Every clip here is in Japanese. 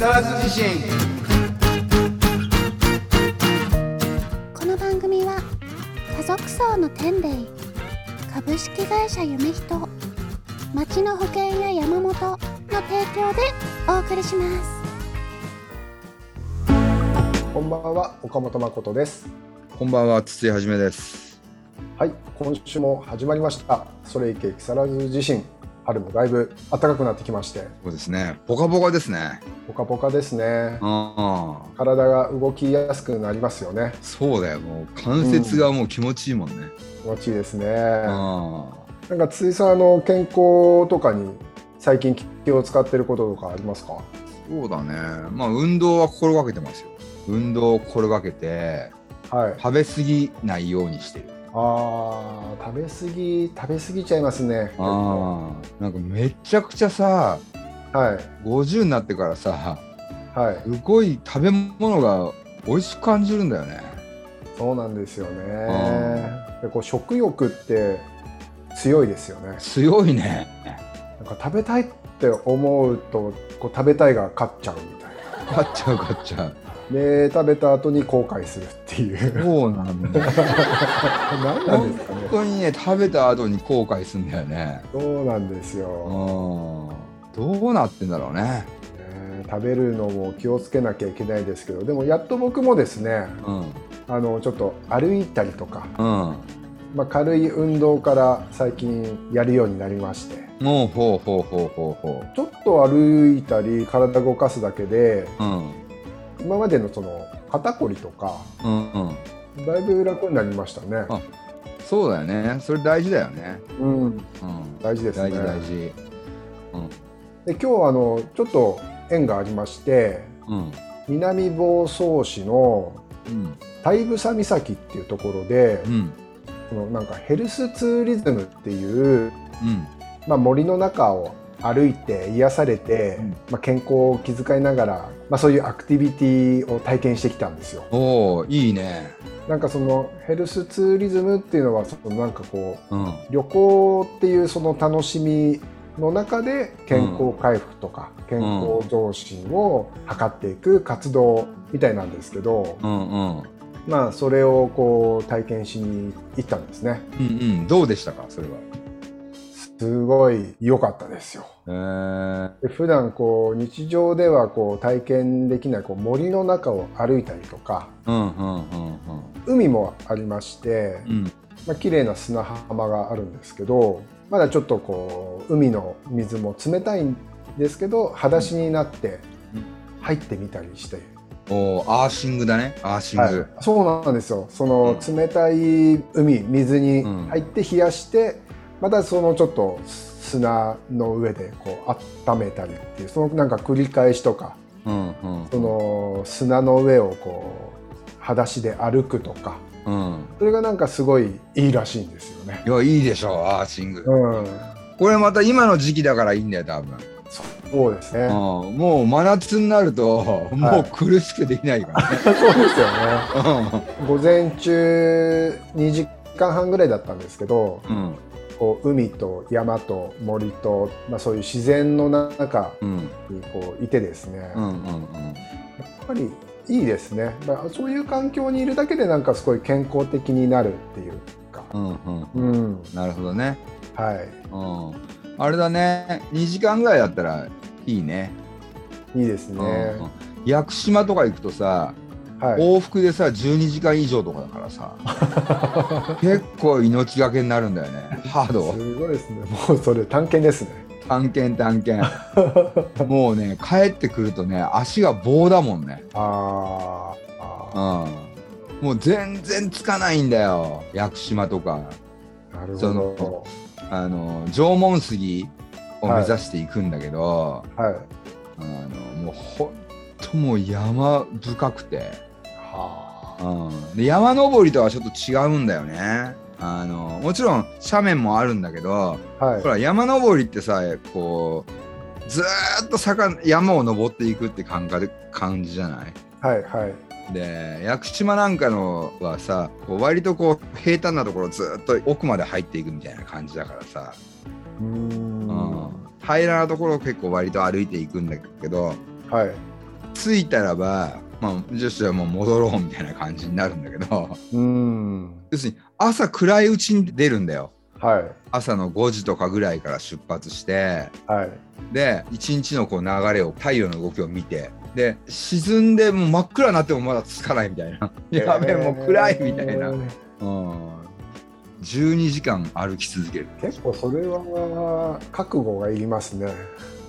沢津地震。この番組は家族層の天霊株式会社夢人町の保険や山本の提供でお送りします。こんばんは岡本誠です。こんばんは筒井はじめです。はい今週も始まりました。それいけ木更津地震春もだいぶ暖かくなってきまして。そうですね。ポカポカですね。ポカポカですね。体が動きやすくなりますよね。そうだよ。もう関節がもう気持ちいいもんね、気持ちいいですね。あなんかついさんあの健康とかに最近気を使ってることとかありますか？あそうだね。まあ運動は心がけてますよ。運動を心がけてはい。食べ過ぎないようにしてるあー食べ過ぎ食べ過ぎちゃいますね。ああなんかめちゃくちゃさはい。50になってからさはい。すごい食べ物が美味しく感じるんだよね。そうなんですよね。でこう食欲って強いですよね。強いね。なんか食べたいって思うとこう食べたいが勝っちゃうみたい買っちゃう買っちゃう。なで食べた後に後悔するっていう。そうなんだ。よ 何なんですかね。本当にね食べた後に後悔するんだよね。そうなんですうん。よ、どうなってんだろうね。ね食べるのも気をつけなきゃいけないですけどでもやっと僕もですねうん。あのちょっと歩いたりとか、うん。まあ、軽い運動から最近やるようになりまして。もうほうほうほうほうほちょっと歩いたり体動かすだけでううん今までのその肩こりとかうんうん。だいぶ楽になりましたね。あそうだよね。それ大事だよね。うん、うん。大事ですね。大事大事。うん。で今日はあのちょっと縁がありましてうん。南房総市のうん。大房岬っていうところで、うん。そのなんかヘルスツーリズムっていう、うん。まあ、森の中を歩いて癒されて、うん。まあ、健康を気遣いながら、まあ、そういうアクティビティを体験してきたんですよ。おおいいね。なんかそのヘルスツーリズムっていうのはそのなんかこううん。旅行っていうその楽しみの中で健康回復とか健康増進を図っていく活動みたいなんですけど、うんうん。まあそれをこう体験しに行ったんですね。うんうん。どうでしたかそれは？すごい良かったですよ。へえで普段こう日常ではこう体験できないこう森の中を歩いたりとかうんうんうん海もありまして、うん。うんまあ綺麗な砂浜があるんですけどまだちょっとこう海の水も冷たいんですけど裸足になってうん。入ってみたりして、おーアーシングだね。アーシング、はい、そうなんですよ。その冷たい海水に入って冷やして、またそのちょっと砂の上でこう温めたりっていうそのなんか繰り返しとかうんうん。その砂の上をこう裸足で歩くとかうん。それがなんかすごいいいらしいんですよね。いやいいでしょアーシング、うん、これまた今の時期だからいいんだよ多分、そうですね。うん、もう真夏になるともう苦しくてできないからね、そうですよね。午前中2時間半ぐらいだったんですけど、うんこう海と山と森と、まあ、そういう自然の中うん。にこういてですね、やっうんうん。ぱりいいですね。まあ、そういう環境にいるだけでなんかすごい健康的になるっていうか。うんうんううん。ん、なるほどね、はい。うん、あれだね。2時間ぐらいだったらいいね。いいですね。うんうん。屋久島とか行くとさはい。往復でさ12時間以上とかだからさ。結構命がけになるんだよね。ハード。すごいですね。もうそれ探検ですね。探検探検。もうね帰ってくるとね足が棒だもんね。あーあうん。もう全然つかないんだよ。屋久島とか。ー、なるそほのあの縄文杉を目指していくんだけど、ど。はい。あのもうほんともう山深くて、はうん、で山登りとはちょっと違うんだよねあのもちろん斜面もあるんだけどあ。はいほ。ら山登りってさこうずーっと坂山を登っていくって感覚感じじゃない？はいはい。で屋久島なんかのはさこう割とこう平坦なところずっと奥まで入っていくみたいな感じだからさ、うーん。うん平らなところを結構割と歩いていくんだけどはい。着いたらば、まあ、女子はもう戻ろうみたいな感じになるんだけど。うん。要するに朝暗いうちに出るんだよ。はい。朝の5時とかぐらいから出発して。はい。で一日のこう流れを太陽の動きを見て。で沈んでもう真っ暗になってもまだつかないみたいな。やべえもう暗いみたいな、えうーん、12時間歩き続ける。結構それは覚悟がいりますね。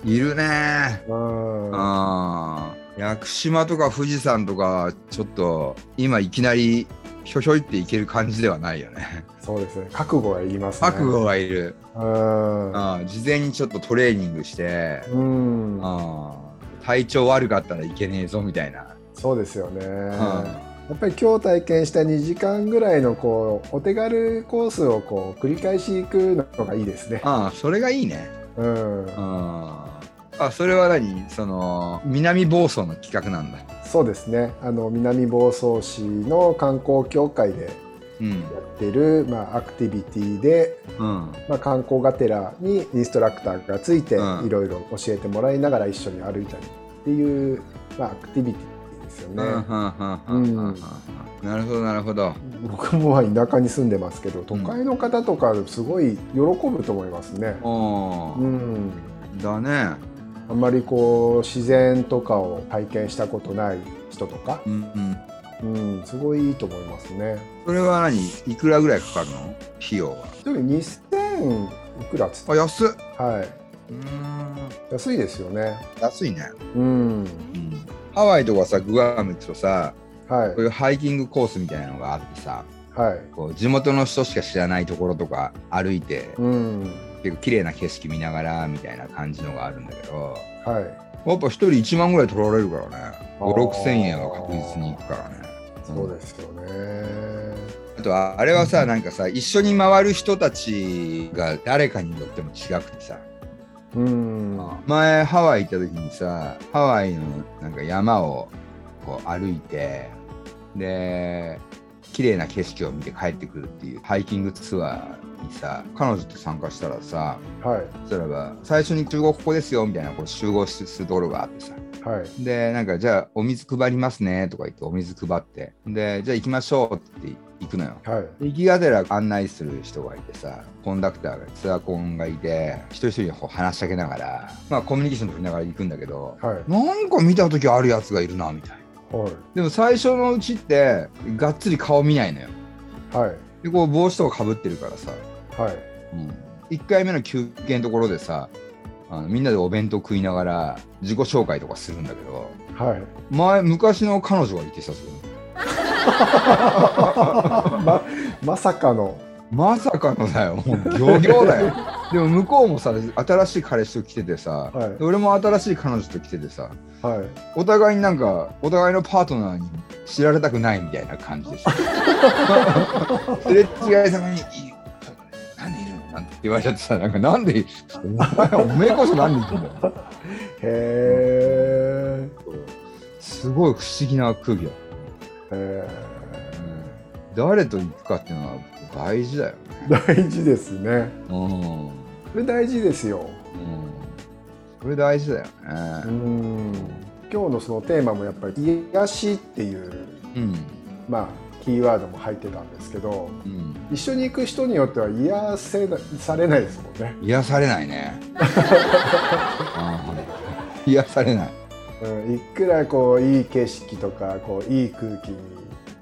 いるね。うん。あ屋久島とか富士山とかちょっと今いきなりひょひょいっていける感じではないよね。そうですね。覚悟がいりますね。覚悟はいる、うん。ああ事前にちょっとトレーニングして、うん。ああ体調悪かったらいけねえぞみたいな、そうですよね、んやっぱり今日体験した2時間ぐらいのこうお手軽コースをこう繰り返し行くのがいいですね。ああそれがいいね。うん、ああそれは何？その南房総の企画なんだ。そうですね。あの南房総市の観光協会でうん。やってるまあアクティビティで、うん。まあ観光がてらにインストラクターがついてうん。いろいろ教えてもらいながら一緒に歩いたりっていうまあアクティビティですよね。うんうんうんうんうんなるほどなるほど。僕もまあ田舎に住んでますけど都会の方とかすごい喜ぶと思いますね。おー。うん。だねあんまりこう自然とかを体験したことない人とか、うんうん。うん、すごいいいと思いますね。それは何？いくらぐらいかかるの？費用は？一人2000いくらっつってあ安っ。はい、うん。安いですよね。安いね、うん、うん、ハワイとかさグアム行くとさはい。こういうハイキングコースみたいなのがあってさはい、こう地元の人しか知らないところとか歩いてうん、結構綺麗な景色見ながらみたいな感じのがあるんだけどはい、やっぱ一人1万ぐらい取られるからね。あー。5 6千円は確実にいくからね。そうですよね。あとはあれはさなんかさ一緒に回る人たちが誰かによっても違くてさ。うん、前ハワイ行った時にさハワイのなんか山をこう歩いてで綺麗な景色を見て帰ってくるっていうハイキングツアーにさ彼女と参加したらさはい、そしたらば最初に集合ここですよみたいなこう集合するところがあってさ。はい、でなんかじゃあお水配りますねとか言ってお水配って。でじゃあ行きましょうって行くのよ。はい、行きがてら案内する人がいてさコンダクターがツアーコンがいて一人一人にこう話しかけながらまあコミュニケーション取りながら行くんだけどはい、なんか見た時あるやつがいるなみたいな。はい、でも最初のうちってがっつり顔見ないのよ。はい、でこう帽子とかかぶってるからさ、はい、うん、1回目の休憩のところでさあのみんなでお弁当食いながら自己紹介とかするんだけどはい。前昔の彼女がいてさそれ。ままさかの、まさかのだよ。もうギョギョだよ。でも向こうもさ新しい彼氏と来ててさ、はい。で俺も新しい彼女と来ててさはい、お互いになんかお互いのパートナーに知られたくないみたいな感じでさ すれ違いざまに「言われちゃってさなんかなんでお前こそなんでいるんだよ。へすごい不思議な空気だ、え、へうん。誰と行くかっていうのは大事だよね。ー大事ですね。うん、うん、これ大事ですよ。それ大事だようねん、今日のそのテーマもやっぱり癒しっていう。うん。まあキーワードも入ってたんですけど、うん。一緒に行く人によっては癒せなされないですもんね。癒されないね。うん。癒されない。うん、いくらこういい景色とかこういい空気に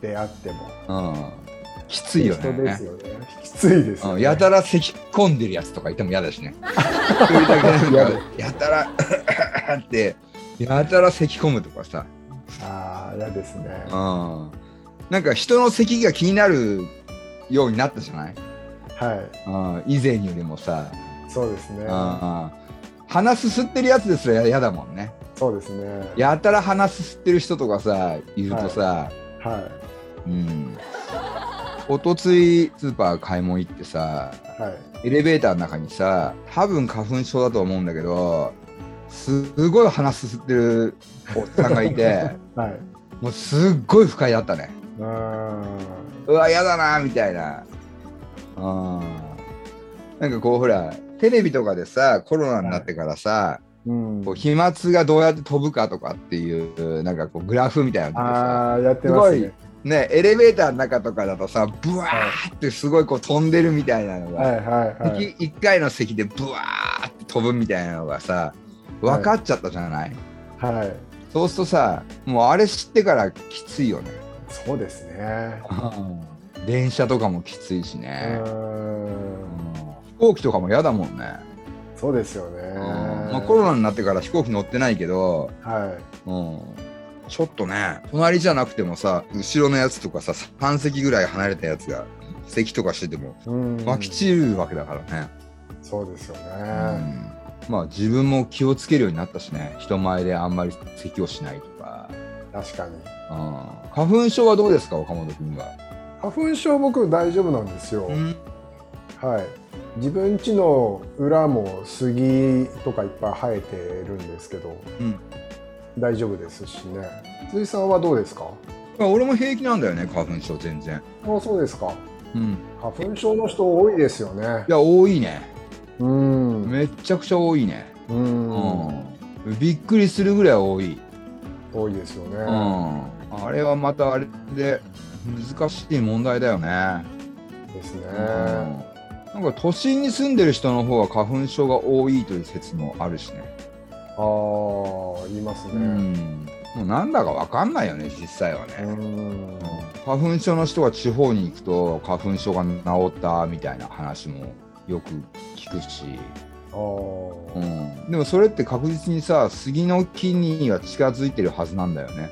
出会ってもうん。きついよ人でねすよね。きついですよね。うん。やたら咳込んでるやつとかいても嫌だしね。やたら ってやたら咳込むとかさ、ああ嫌ですね。うん、なんか人の咳が気になるようになったじゃない、はうん、以前よりもさ、い、そうですね。うん、鼻すすってるやつですら嫌だもんね。そうですね。やたら鼻すすってる人とかさいるとさ、はうん。おとついスーパー買い物行ってさいはい。エレベーターの中にさ多分花粉症だと思うんだけどすごい鼻すすってるおっさんがいて はい。もうすっごい不快だったねうわ嫌だなみたいな。うんなんかこうほらテレビとかでさコロナになってからさうん。こう飛沫がどうやって飛ぶかとかっていうなんかこうグラフみたいなのああやってますね。ねエレベーターの中とかだとさブワーってすごいこう飛んでるみたいなのが、はいはいはい。一1回の席でブワーって飛ぶみたいなのがさ分かっちゃったじゃない、はい。そうするとさもうあれ知ってからきついよねそうですね。電車とかもきついしうね、ん。飛行機とかも嫌だもんね、そうですよね。まあ、コロナになってから飛行機乗ってないけど、はい。うん、ちょっとね隣じゃなくてもさ後ろのやつとかさ3席ぐらい離れたやつが席とかしててもうん。巻き散るわけだからね、そうですようねん。まあ自分も気をつけるようになったしね。人前であんまり咳をしないとか、確かに。うん、花粉症はどうですか岡本君は、花粉症僕大丈夫なんですよ。うん。はい。自分家の裏も杉とかいっぱい生えてるんですけどうん。大丈夫ですしね。辻さんはどうですか？まあ俺も平気なんだよね花粉症全然、あそうですか。うん、花粉症の人多いですよね。いや多いね。うん。めっちゃくちゃ多いね、ううんん、びっくりするぐらい多い、多いですよね、うん、あれはまたあれで難しい問題だよね、ですね、うん。なんか都心に住んでる人の方が花粉症が多いという説もあるしね、ああ言いますね。うん、もうなんだかわかんないよね実際はうね、ん。花粉症の人が地方に行くと花粉症が治ったみたいな話もよく聞くし、うん、でもそれって確実にさ杉の木には近づいてるはずなんだよね、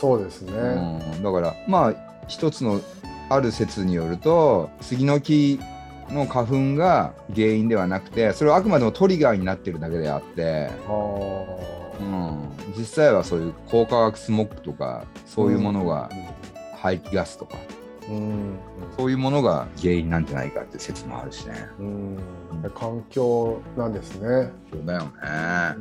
そうですね、うん、だからまあ一つのある説によると杉の木の花粉が原因ではなくてそれはあくまでもトリガーになってるだけであって、あうーん、実際はそういう高化学スモッグとかそういうものが排気ガスとかうんそういうものが原因なんじゃないかって説もあるしね。うん、うん、環境なんですねそうだよね。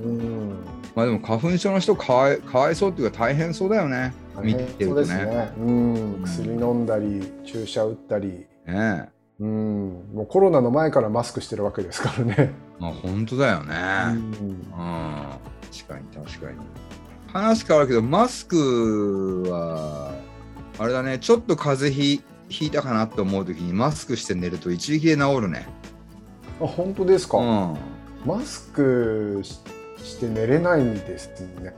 うんまあでも花粉症の人かわいかわいそうっていうか大変そうだよね。見てるとそうですね。ね、うん、薬飲んだり注射打ったりねうん、もうコロナの前からマスクしてるわけですからね。まあ本当だよね。うんうん、確かに確かに。話変わるけど、マスクは、あれだね、ちょっと風邪ひひいたかなと思うときにマスクして寝ると一撃で治るね。あ本当ですか、うん。マスクしして寝れないんですね。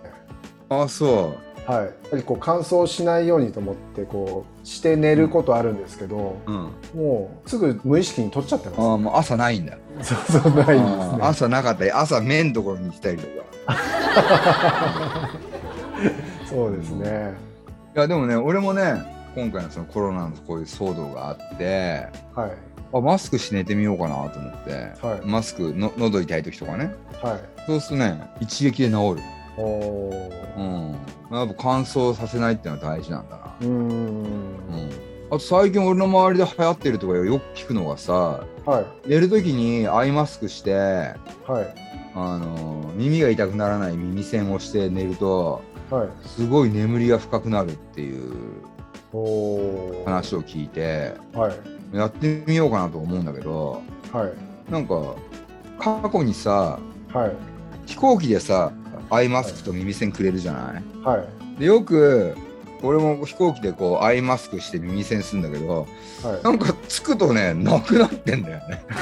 あ、そはい、やっぱりこう乾燥しないようにと思ってこうして寝ることあるんですけど、う。うん。もうすぐ無意識に取っちゃってまあもう朝ないんだ。す。そうそうないんですあね。朝なかったり、朝麺のところに行きたりとか。そうですね。いや、でもね、俺もね、今回のそのコロナのこういう騒動があって、はい。あマスクして寝てみようかなと思って、はい。マスクの喉痛い時とかね。はい。そうするとね一撃で治る、おうーん、やっぱ乾燥させないっていうのは大事なんだな、うーん。うん、あと最近俺の周りで流行ってるとかよく聞くのがさはい。寝る時にアイマスクしてはい。あの耳が痛くならない耳栓をして寝るとはい。すごい眠りが深くなるっていう話を聞いてはい。やってみようかなと思うんだけどはい。なんか過去にさはい。飛行機でさアイマスクと耳栓くれるじゃない？はい。でよく俺も飛行機でこうアイマスクして耳栓するんだけどはい。なんかつくとねなくなってんだよね。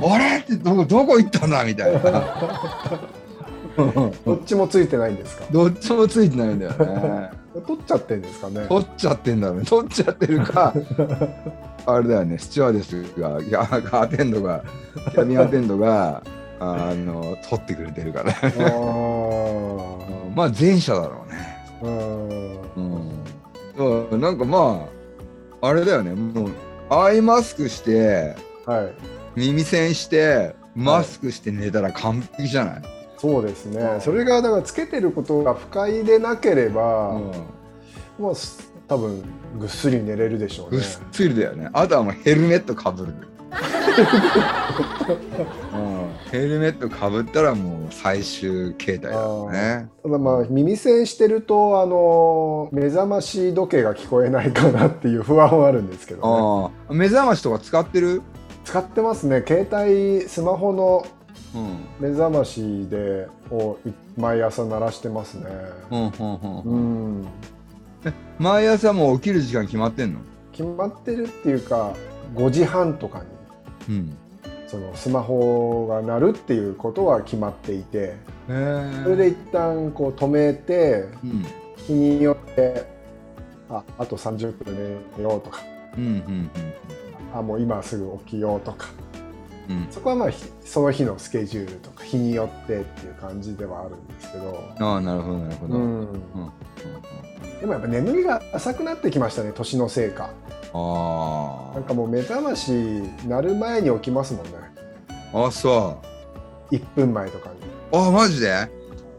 あれ？ってどこ行ったんだ？みたいな どっちもついてないんですか？どっちもついてないんだよね。取っちゃってんですかね？取っちゃってんだろうね。取っちゃってるか あれだよね。スチュワーデスがいやアテンドがキャビンアテンドがあの取ってくれてるから。まあ前者だろうね。うん。なんかまああれだよね。もうアイマスクしてはい。耳栓してマスクして寝たら完璧じゃない、そうですね。それがだからつけてることが不快でなければ、うん。もうす多分ぐっすり寝れるでしょうね。ぐっすりだよね。あとはもうヘルメットかぶる、うん、ヘルメットかぶったらもう最終形態だよね。ただまあ耳栓してるとあの目覚まし時計が聞こえないかなっていう不安はあるんですけどね。ああ目覚ましとか使ってる？使ってますね。携帯スマホのうん。目覚ましでをい毎朝鳴らしてますね。うんうんうん。うん、毎朝もう起きる時間決まってんの？決まってるっていうか5時半とかにうん。そのスマホが鳴るっていうことは決まっていてそれで一旦こう止めてうん。日によってああと30分寝ようとか。うんうん。あもう今すぐ起きようとかうん。うんそこはまあひその日のスケジュールとか日によってっていう感じではあるんですけど、ああなるほどなるほど、ううん。ん、でもやっぱ眠りが浅くなってきましたね年のせいか。あなんかもう目覚まし鳴る前に起きますもんね。ああそ1分前とかに、うあマジで、はい。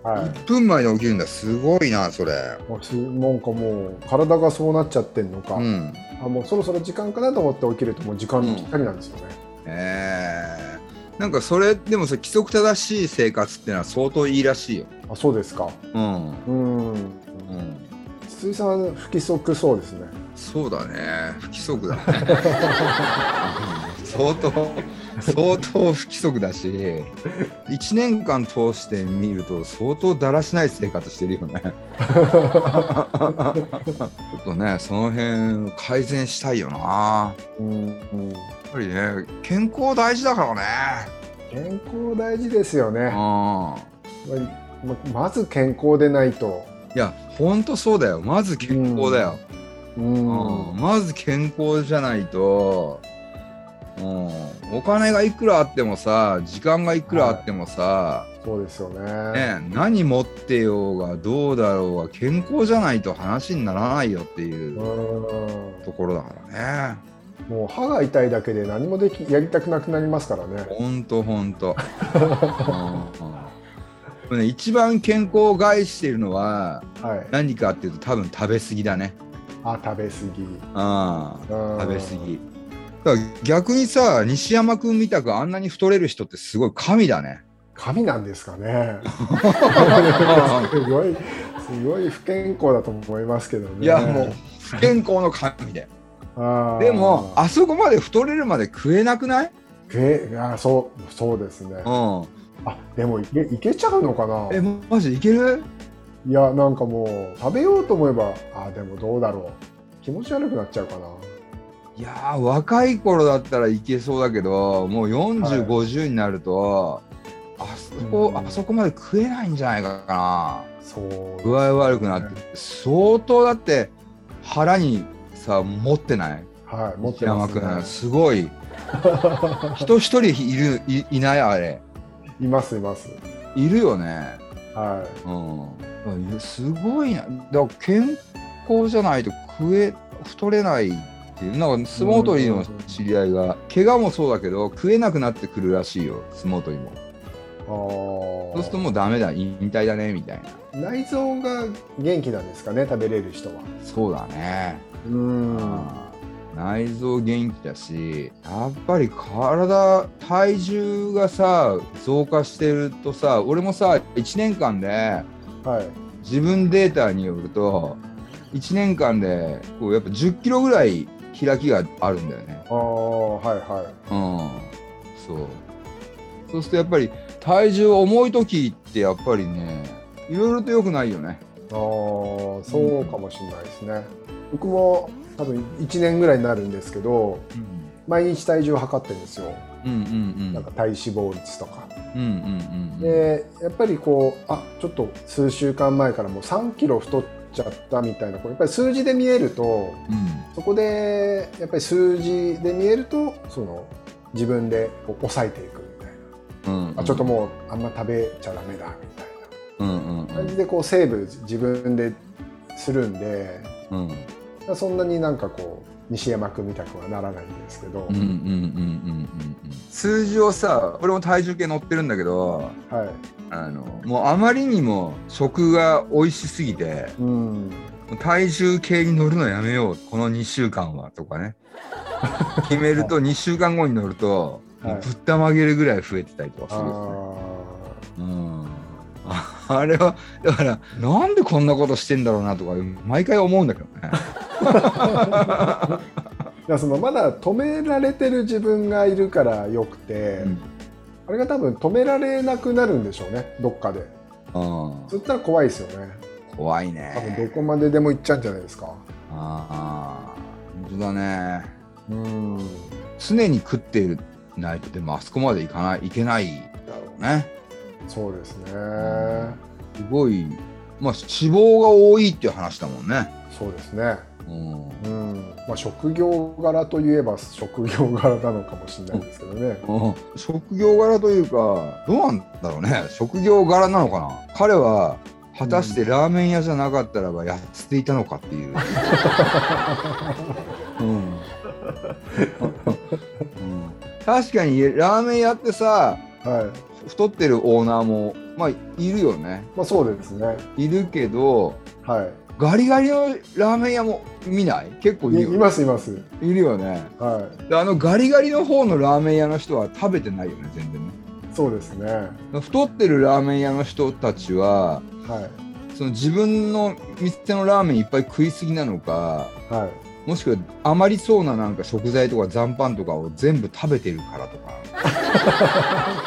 1分前に起きるんだ。すごいなそれ。もうすなんかもう体がそうなっちゃってんのか、うん。あもうそろそろ時間かなと思って起きるともう時間ぴったりなんですよね、えー、なんかそれでもさ規則正しい生活ってのは相当いいらしいよ。あそうですか。うん。うん。うん。筒井さん不規則そうですね。そうだね。不規則だね 相当相当不規則だし1年間通して見ると相当だらしない生活してるよね。ちょっとねその辺改善したいよな。やうん、うん、っぱりね健康大事だからね。健康大事ですよね。うん。ままず健康でないと。いやほんとそうだよ。まず健康だよ、うん、うん。まず健康じゃないと、うん、お金がいくらあってもさ時間がいくらあってもさ、そうですよねね、何持ってようがどうだろうが健康じゃないと話にならないよっていううんところだからね。もう歯が痛いだけで何もできやりたくなくなりますからねほんとほんと。うんうんね一番健康を害しているのははい何かっていうと多分食べ過ぎだね。あ食べ過ぎああうん食べ過ぎ。だから逆にさ西山君みたくあんなに太れる人ってすごい神だね。神なんですかね。すごいすごい不健康だと思いますけどね。いやもう不健康の神だよ。あー。でもあそこまで太れるまで食えなくない？えあそうそうですね。うん。あでもいけいけちゃうのかな？えマジいける？いやなんかもう食べようと思えばあでもどうだろう。気持ち悪くなっちゃうかないやー若い頃だったらいけそうだけどもう40、はい50になるとあそこ、うん。あそこまで食えないんじゃないかな。そう具合悪くなって相当だって腹にさ持ってない？はい持って山ます、君。ね、すごい。人一人いるいいないあれ。いますいます。いるよね。はうん。すごいな。だから健康じゃないと食え太れないっていう。なんか相撲取りの知り合いが怪我もそうだけど食えなくなってくるらしいよ相撲取りも。いあそうするともうダメだ引退だねみたいな。あ内臓が元気なんですかね食べれる人は。そうだね。うん。内臓元気だしやっぱり体体重がさ増加してるとさ俺もさ1年間ではい。自分データによると1年間でこうやっぱ1 0キロぐらい開きがあるんだよね。ああはいはい。うん、そう。そうするとやっぱり体重重い時ってやっぱりねいろいろと良くないよね。ああそうかもしれないですね、僕も多分1年ぐらいになるんですけど毎日体重を測ってるんですよ。うんうんうん。なんか体脂肪率とか。うんうんうんでやっぱりこうあちょっと数週間前からもう3キロ太っちゃったみたいなこうやっぱり数字で見えるとうん。そこでやっぱり数字で見えるとその自分でこう抑えていくみたいうんうん。な、あちょっともうあんま食べちゃダメだみたいうんうんな感じでこうセーブ自分でするんでうん。そんなになんかこう西山君みたくはならないんですけど、うんうんうんうんうんうん。数字をさ俺も体重計乗ってるんだけどはい。あのもうあまりにも食が美味しすぎてうん、体重計に乗るのやめようこの2週間はとかね。決めると2週間後に乗ると、はい。ぶったまげるぐらい増えてたりとかする、あうん、ああれはだからなんでこんなことしてんだろうなとか毎回思うんだけどね。ーいやそのまだ止められてる自分がいるからよくて、うん。あれが多分止められなくなるんでしょうねどっかで。うんそしたら怖いですよね。怖い多分どねこまででも行っちゃうんじゃないですか。ああ本当だね。うん。常に食っていないとでもあそこまで行かないいけないだろうね。そうですね。すごい。まあ脂肪が多いっていう話だもんね。そうですねうん。うんまあ職業柄といえば職業柄なのかもしれないですけどね。うん。職業柄というかどうなんだろうね。職業柄なのかな。彼は果たしてラーメン屋じゃなかったらばやっていたのかっていう、う んうん。確かにラーメン屋ってさはい。太ってるオーナーもまあいるよね。まあそうですね。いるけどはいガリガリのラーメン屋も見ない？結構いるよ、いいますいます。いるよね。はい。であのガリガリの方のラーメン屋の人は食べてないよね全然ね。そうですね。太ってるラーメン屋の人たちははい。その自分の店のラーメンいっぱい食いすぎなのかはい。もしくは余りそうななんか食材とか残飯とかを全部食べてるからとか。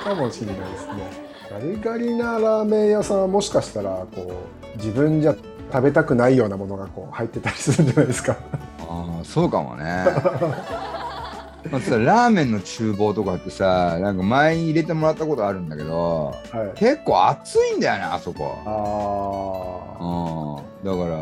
かもしれないですね。ガリガリなラーメン屋さんはもしかしたらこう自分じゃ食べたくないようなものがこう入ってたりするんじゃないですか。ああそうかもね。まあさラーメンの厨房とかってさなんか前に入れてもらったことあるんだけどはい。結構暑いんだよねあそこ。あうん。だから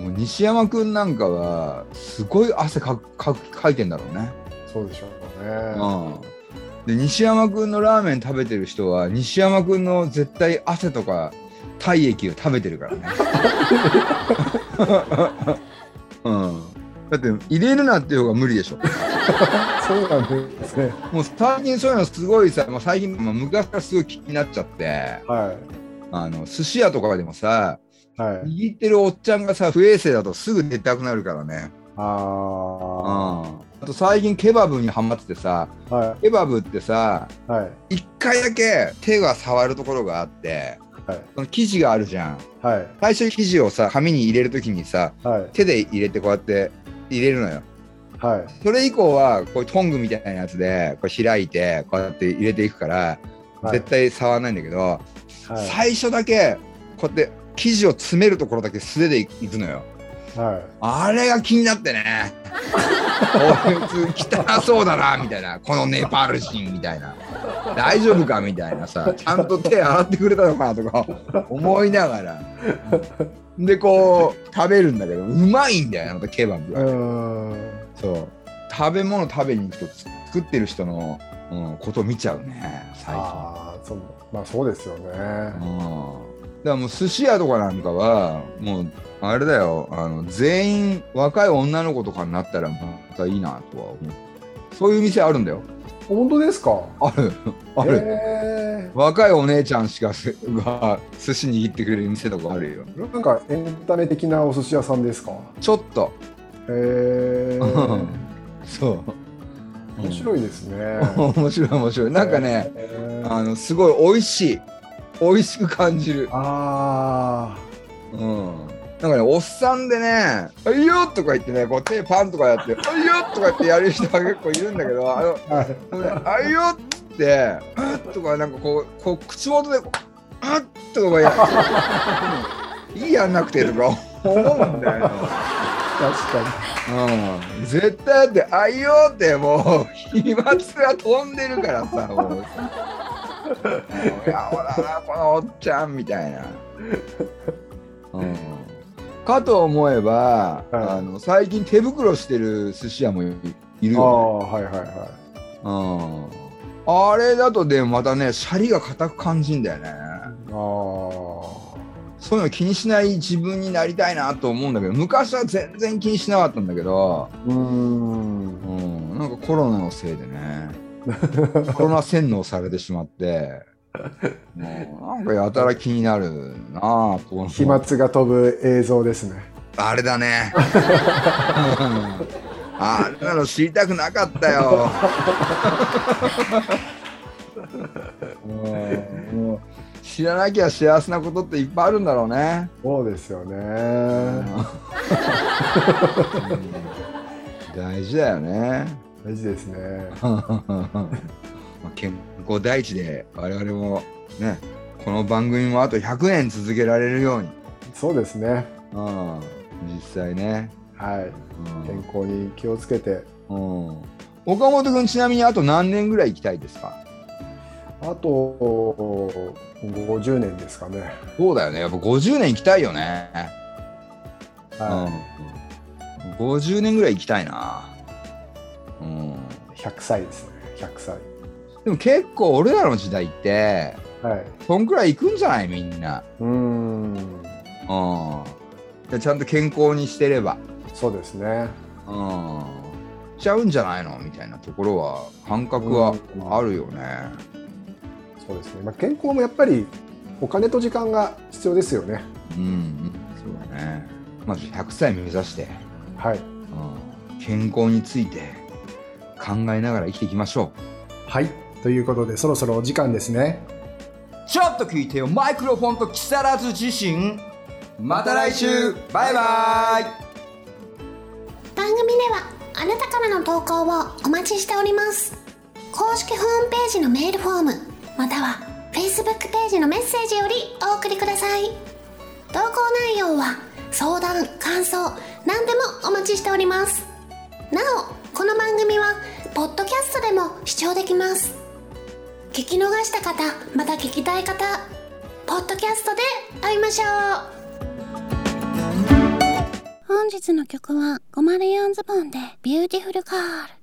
もう西山くんなんかはすごい汗かかかいてんだろうね。あそうでしょうね。うん、で西山くんのラーメン食べてる人は西山くんの絶対汗とか体液を食べてるからね。うん、だって入れるなっていう方が無理でしょ。そうなんですね。もう最近そういうのすごいさ、まあ、最近、まあ、昔からすごい気になっちゃって。はあの寿司屋とかでもさいはい。握ってるおっちゃんがさ不衛生だとすぐ出たくなるからね。うん、ああと最近ケバブにハマっててさあはケバブってさいはい。一回だけ手が触るところがあってはいその生地があるじゃん。はい。最初生地をさ紙に入れるときにさはい。手で入れてこうやって入れるのよ。はい。それ以降はこういうトングみたいなやつでこう開いてこうやって入れていくから、はい。絶対触らないんだけど、はい。最初だけこうやって生地を詰めるところだけ素手でいくのよ。はい。あれが気になってね 汚そうだなみたいな。このネパール人みたいな。大丈夫かみたいなさ。ちゃんと手洗ってくれたのかなとか思いながら。でこう食べるんだけどうまいんだよあのケバブうが、ん。そう。食べ物食べに行くと作ってる人の、うん、ことを見ちゃうね最近ああそう。まあそうですよね。うん。だからもう寿司屋とかなんかはもうあれだよ。あの全員若い女の子とかになったらまたいいなとは思う。そういう店あるんだよ。本当ですか？ある。ある、へ若いお姉ちゃんしかすが寿司握ってくれる店とかあるよ。えなんかエンタメ的なお寿司屋さんですか？ちょっと。へえそう。面白いですね。面白い面白い。なんかねへー。あのすごい美味しい。美味しく感じる。あうんなんかね、おっさんでね、あいよとか言ってね、こう手パンとかやって、あいよとか言ってやる人が結構いるんだけど、あの、あはいあいよって、うっとかなんかこう、こう口元でこう、うっとかやいいやんなくてとか思うんだよ。確かうん、絶対だって、あいよってもう、飛沫が飛んでるからさ、もう。もうやほらな、このおっちゃんみたいな。うん、かと思えば、はい。あの最近手袋してる寿司屋もいいるにああよ、はいはいはい。ねうん。あれだとでまたね、シャリが硬く感じんだよね。あそういうの気にしない自分になりたいなと思うんだけど、昔は全然気にしなかったんだけど、あうーん。うん、なんかコロナのせいでね、コロナ洗脳されてしまって、もうなんかやたら気になるなぁと思う。飛沫が飛ぶ映像ですねあれだね。あんなの知りたくなかったよ。知らなきゃ幸せなことっていっぱいあるんだろうね。そうですよね大事だよね。大事ですね まあ健康第一で我々もねこの番組もあと100年続けられるように、そうですね。うん、実際ね、はい。うん。健康に気をつけて。うん、岡本君ちなみにあと何年ぐらい行きたいですか？あと50年ですかね。そうだよね。やっぱ50年行きたいよね、はうん、50年ぐらい行きたいな、うん、い100歳ですね。100歳でも結構俺らの時代ってはい。そんくらい行くんじゃないみんな、うーん。うん、でちゃんと健康にしてれば、そうですね。うん、しちゃうんじゃないのみたいなところは感覚はあるよね、そうですね、まあ、健康もやっぱりお金と時間が必要ですよね。うん、うん、そうだね。まず100歳目指して、はい。うん、健康について考えながら生きていきましょはいということでそろそろお時間ですね。うちょっと聞いてよ。マイクロフォンと木更津自身また来週。バイバイ。番組ではあなたからの投稿をお待ちしております。公式ホームページのメールフォームまたは Facebook ページのメッセージよりお送りください。投稿内容は相談感想何でもお待ちしております。なおこの番組はポッドキャストでも視聴できます聞き逃した方また聞きたい方ポッドキャストで会いましょう。本日の曲は504ズボンでビューティフルカール